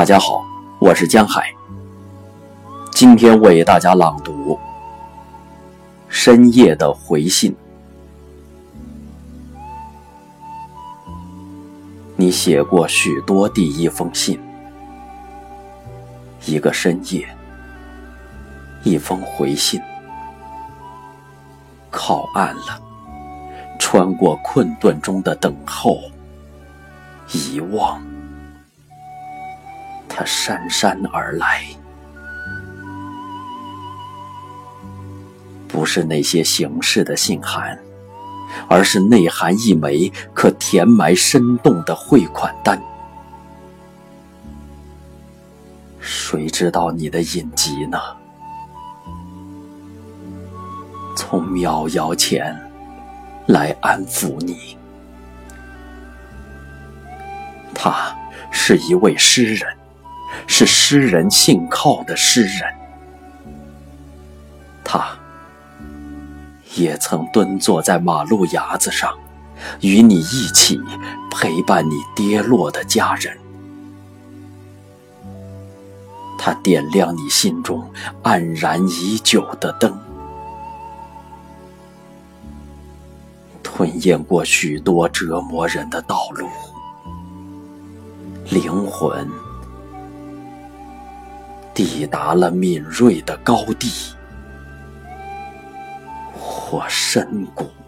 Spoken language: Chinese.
大家好，我是江海。今天为大家朗读《深夜的回信》。你写过许多第一封信，一个深夜，一封回信，靠岸了，穿过困顿中的等候，遗忘。他姗姗而来，不是那些形式的信函，而是内含一枚可填埋深洞的汇款单。谁知道你的隐疾呢？从渺遥前来安抚你。他是一位诗人。是诗人信靠的诗人，他也曾蹲坐在马路牙子上，与你一起陪伴你跌落的家人。他点亮你心中黯然已久的灯，吞咽过许多折磨人的道路，灵魂。抵达了敏锐的高地或深谷。